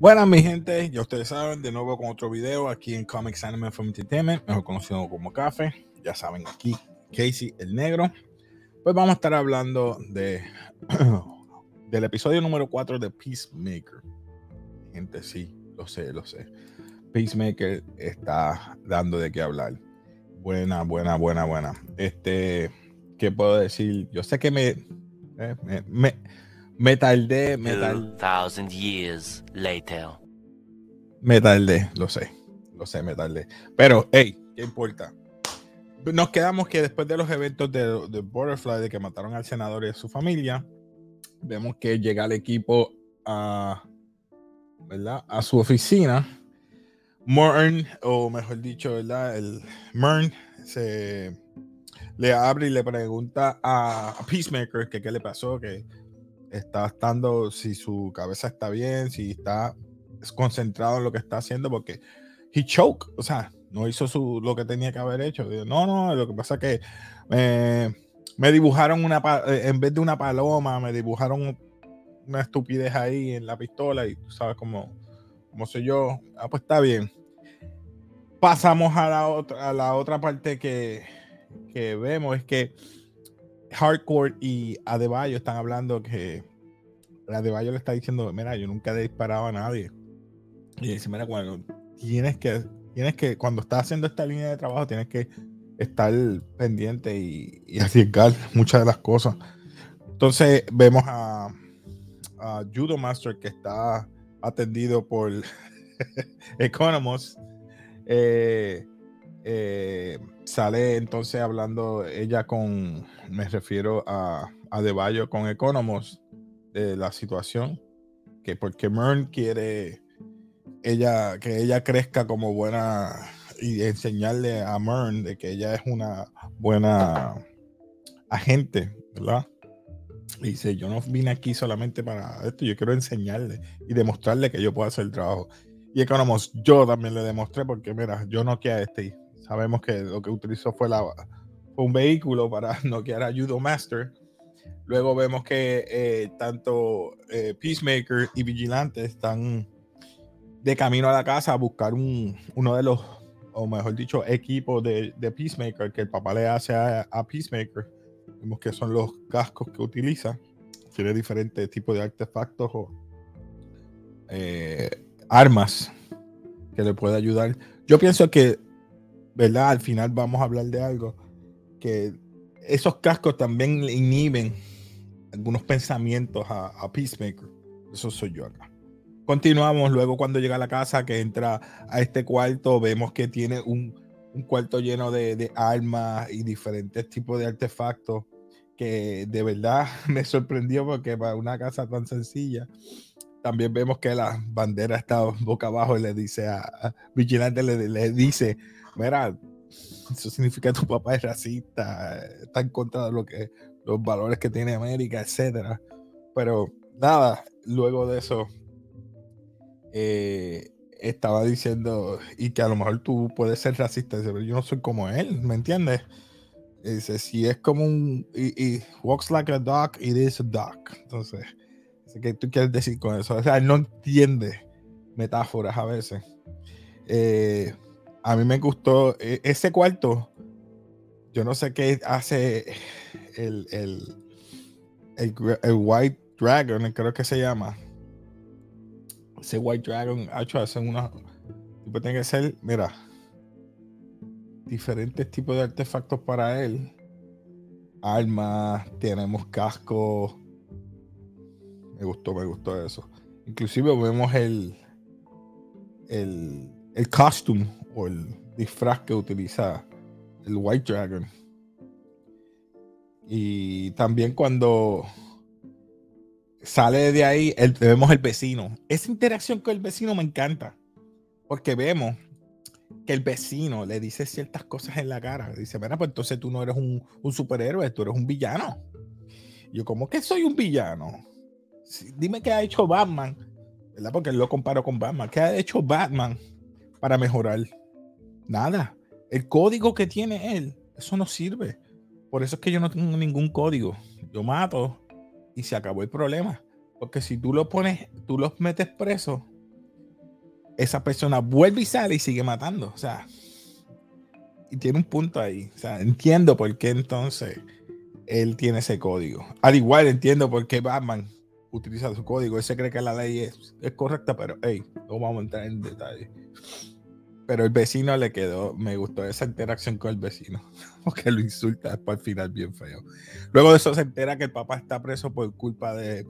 Buenas mi gente, ya ustedes saben, de nuevo con otro video aquí en Comics Anime from Entertainment, mejor conocido como Café, ya saben aquí, Casey el Negro. Pues vamos a estar hablando de del episodio número 4 de Peacemaker. Gente, sí, lo sé, lo sé. Peacemaker está dando de qué hablar. Buena, buena, buena, buena. Este, ¿qué puedo decir? Yo sé que me, eh, me, me me tardé, me tardé. years later. Me tardé, lo sé, lo sé, me tardé. Pero, hey, ¿qué importa? Nos quedamos que después de los eventos de, de Butterfly, de que mataron al senador y a su familia, vemos que llega el equipo a, ¿verdad? a su oficina. Mern, o mejor dicho, ¿verdad? El Mern se le abre y le pregunta a Peacemaker que qué le pasó, que está estando, si su cabeza está bien, si está concentrado en lo que está haciendo, porque he choke, o sea, no hizo su, lo que tenía que haber hecho. No, no, lo que pasa es que eh, me dibujaron una, eh, en vez de una paloma, me dibujaron una estupidez ahí en la pistola y tú sabes cómo, cómo soy yo. Ah, pues está bien. Pasamos a la otra, a la otra parte que, que vemos, es que Hardcore y Adebayo están hablando que Adebayo le está diciendo, mira, yo nunca he disparado a nadie. Y dice, mira, cuando tienes que, tienes que, cuando estás haciendo esta línea de trabajo, tienes que estar pendiente y, y arriesgar muchas de las cosas. Entonces vemos a, Judo Master que está atendido por Economos. Eh, eh, sale entonces hablando ella con, me refiero a, a De con Economos de la situación, que porque Mern quiere ella, que ella crezca como buena y enseñarle a Mern de que ella es una buena agente, ¿verdad? Dice, yo no vine aquí solamente para esto, yo quiero enseñarle y demostrarle que yo puedo hacer el trabajo. Y Economos, yo también le demostré porque, mira, yo no quiero este Sabemos que lo que utilizó fue, la, un vehículo para noquear a Judo Master. Luego vemos que eh, tanto eh, Peacemaker y Vigilante están de camino a la casa a buscar un, uno de los, o mejor dicho, equipos de, Peacemaker que el papá le hace a, Peacemaker. Vemos que son los cascos que utiliza. Tiene diferentes tipos de artefactos o eh, armas que le puede ayudar. Yo pienso que ¿verdad? Al final vamos a hablar de algo que esos cascos también inhiben algunos pensamientos a, Peacemaker. Eso soy yo acá. Continuamos luego cuando llega a la casa, que entra a este cuarto, vemos que tiene un, cuarto lleno de, armas y diferentes tipos de artefactos que de verdad me sorprendió porque para una casa tan sencilla, también vemos que la bandera está boca abajo y le dice a, Vigilante, le, le dice, mira, eso significa que tu papá es racista, está en contra de lo que, los valores que tiene América, etcétera. Pero nada, luego de eso, eh, estaba diciendo, y que a lo mejor tú puedes ser racista, pero yo no soy como él, ¿me entiendes? dice, si es como un, y, walks like a dog, it is a dog. Entonces, ¿qué tú quieres decir con eso? O sea, él no entiende metáforas a veces. Eh, a mí me gustó e, ese cuarto. Yo no sé qué hace el, el, el, White Dragon, creo que se llama. Ese White Dragon, hecho, hacen una. tiene que ser, mira, diferentes tipos de artefactos para él. Armas, tenemos cascos. Me gustó, me gustó eso. Inclusive vemos el, el, el costume o el disfraz que utiliza el White Dragon. Y también cuando sale de ahí, vemos el vecino. Esa interacción con el vecino me encanta. Porque vemos que el vecino le dice ciertas cosas en la cara. Dice, mira, pues entonces tú no eres un, superhéroe, tú eres un villano. yo, ¿cómo que soy un villano? Dime qué ha hecho Batman, ¿verdad? Porque lo comparo con Batman. ¿Qué ha hecho Batman para mejorar? Nada. El código que tiene él, eso no sirve. Por eso es que yo no tengo ningún código. Yo mato y se acabó el problema. Porque si tú lo pones, tú los metes presos, esa persona vuelve y sale y sigue matando. O sea, y tiene un punto ahí. O sea, entiendo por qué entonces él tiene ese código. Al igual entiendo por qué Batman utiliza su código. Él se cree que la ley es, correcta, pero hey, no vamos a entrar en detalle. Pero el vecino le quedó, me gustó esa interacción con el vecino, porque lo insulta después al final bien feo. Luego de eso se entera que el papá está preso por culpa de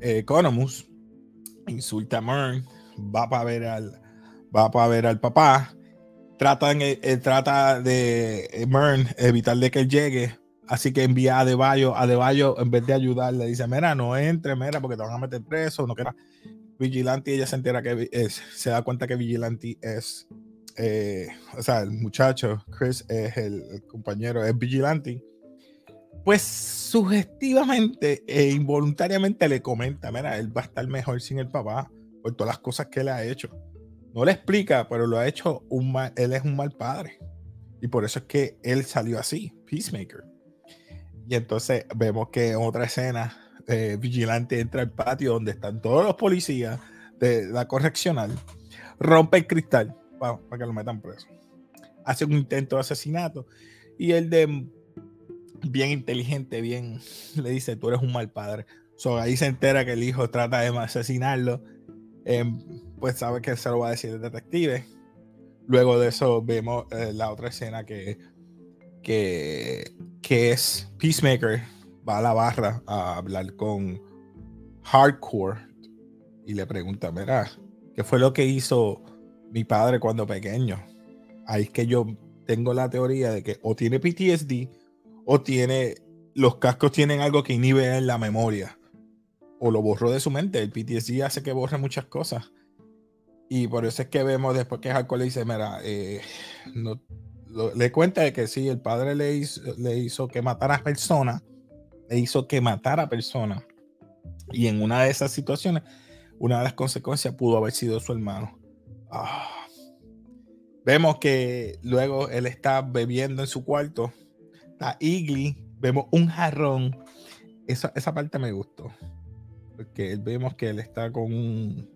eh, Economus, insulta a Mern, va para ver al, va para ver al papá, trata, eh, trata de eh, Mern evitar de que él llegue, así que envía a Deballo, a Deballo en vez de ayudarle, dice, mira, no entre, mira, porque te van a meter preso, no queda Vigilante, ella se entera que es, se da cuenta que Vigilante es, eh, o sea, el muchacho, Chris es el, compañero, es Vigilante. Pues sugestivamente e involuntariamente le comenta, mira, él va a estar mejor sin el papá por todas las cosas que él ha hecho. No le explica, pero lo ha hecho un mal, él es un mal padre. Y por eso es que él salió así, Peacemaker. Y entonces vemos que en otra escena eh, vigilante entra al patio donde están todos los policías de la correccional, rompe el cristal para, que lo metan preso. Hace un intento de asesinato y el de bien inteligente, bien le dice, tú eres un mal padre. So, ahí se entera que el hijo trata de asesinarlo. Em, pues sabe que se lo va a decir el detective. Luego de eso vemos eh, la otra escena que, que, que es Peacemaker va a la barra a hablar con Hardcore y le pregunta, mira, ¿qué fue lo que hizo mi padre cuando pequeño? Ahí es que yo tengo la teoría de que o tiene PTSD o tiene, los cascos tienen algo que inhibe en la memoria o lo borró de su mente. El PTSD hace que borre muchas cosas. Y por eso es que vemos después que Hardcore le dice, mira, eh, no, le cuenta de que sí, el padre le hizo, le hizo que matara a personas le hizo que matara a personas. Y en una de esas situaciones, una de las consecuencias pudo haber sido su hermano. Ah. Vemos que luego él está bebiendo en su cuarto. Está Igly. Vemos un jarrón. Esa, esa parte me gustó. Porque vemos que él está con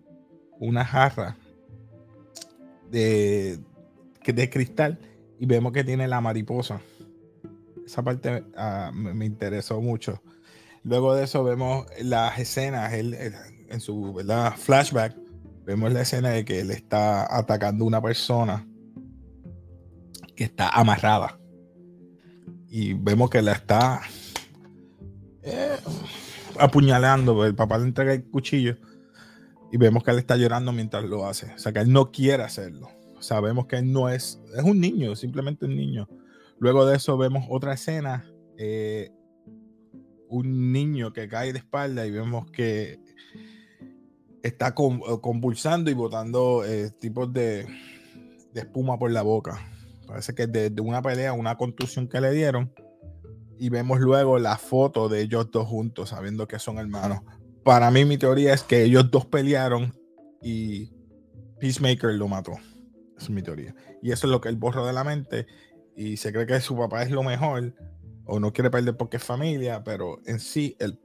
una jarra de, de cristal. Y vemos que tiene la mariposa esa parte ah, me, interesó mucho. Luego de eso vemos las escenas, él, en su flashback, vemos la escena de que él está atacando a una persona que está amarrada. Y vemos que la está eh, apuñalando. El papá le entrega el cuchillo y vemos que él está llorando mientras lo hace. O sea, que él no quiere hacerlo. Sabemos que él no es, es un niño, simplemente un niño. Luego de eso vemos otra escena, eh, un niño que cae de espalda y vemos que está eh, convulsando y botando eh, tipos de, espuma por la boca. Parece que es de, una pelea, una contusión que le dieron. Y vemos luego la foto de ellos dos juntos, sabiendo que son hermanos. Para mí, mi teoría es que ellos dos pelearon y Peacemaker lo mató. Es mi teoría. Y eso es lo que él borró de la mente y se cree que su papá es lo mejor o no quiere perder porque es familia, pero en sí él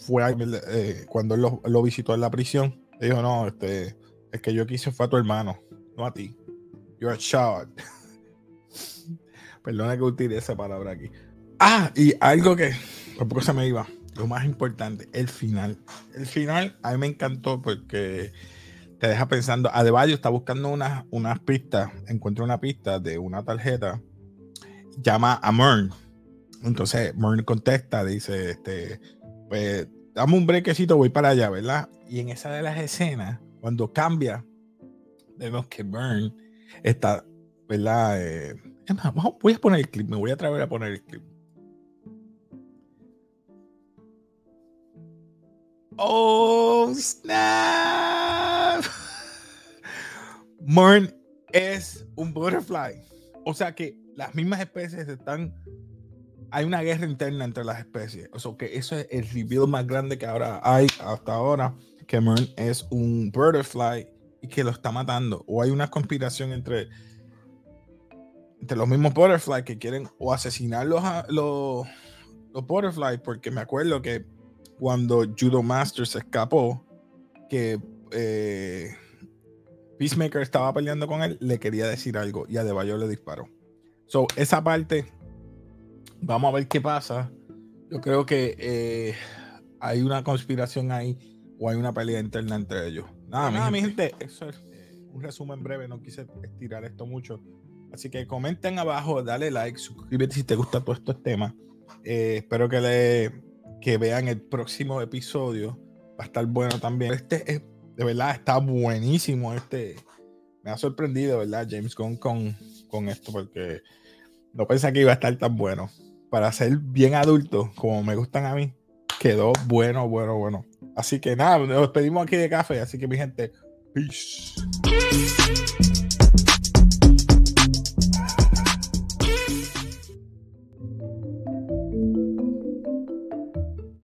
fue eh, cuando él lo, visitó en la prisión, dijo, no, este, es que yo quise fue a tu hermano, no a ti. You're a child. Perdona que utilice esa palabra aquí. Ah, y algo que tampoco se me iba, lo más importante, el final. El final a mí me encantó porque te deja pensando. Adebayo está buscando unas, unas pistas, encuentra una pista de una tarjeta, llama a Mern. Entonces Mern contesta, dice, este, pues dame un brequecito, voy para allá, ¿verdad? Y en esa de las escenas, cuando cambia, vemos que Mern está, ¿verdad? Eh, voy a poner el clip, me voy a atrever a poner el clip. Oh, snap. Mern es un butterfly. O sea que las mismas especies están. Hay una guerra interna entre las especies. O sea que eso es el reveal más grande que ahora hay hasta ahora. Que Mern es un butterfly y que lo está matando. O hay una conspiración entre, entre los mismos butterflies que quieren o asesinar los, los, los butterflies. Porque me acuerdo que cuando Judo Master se escapó, que eh, Peacemaker estaba peleando con él, le quería decir algo y a Adebayo le disparó. So, esa parte, vamos a ver qué pasa. Yo creo que eh, hay una conspiración ahí o hay una pelea interna entre ellos. Nada, nada mi gente, eso es eh, un resumen breve, no quise estirar esto mucho. Así que comenten abajo, dale like, suscríbete si te gusta todos estos temas. Eh, espero que, le, que vean el próximo episodio. Va a estar bueno también. Este es, de verdad, está buenísimo. Este me ha sorprendido, ¿verdad? James Gunn con, con esto, porque no pensé que iba a estar tan bueno. Para ser bien adulto, como me gustan a mí, quedó bueno, bueno, bueno. Así que nada, nos despedimos aquí de café. Así que mi gente, peace.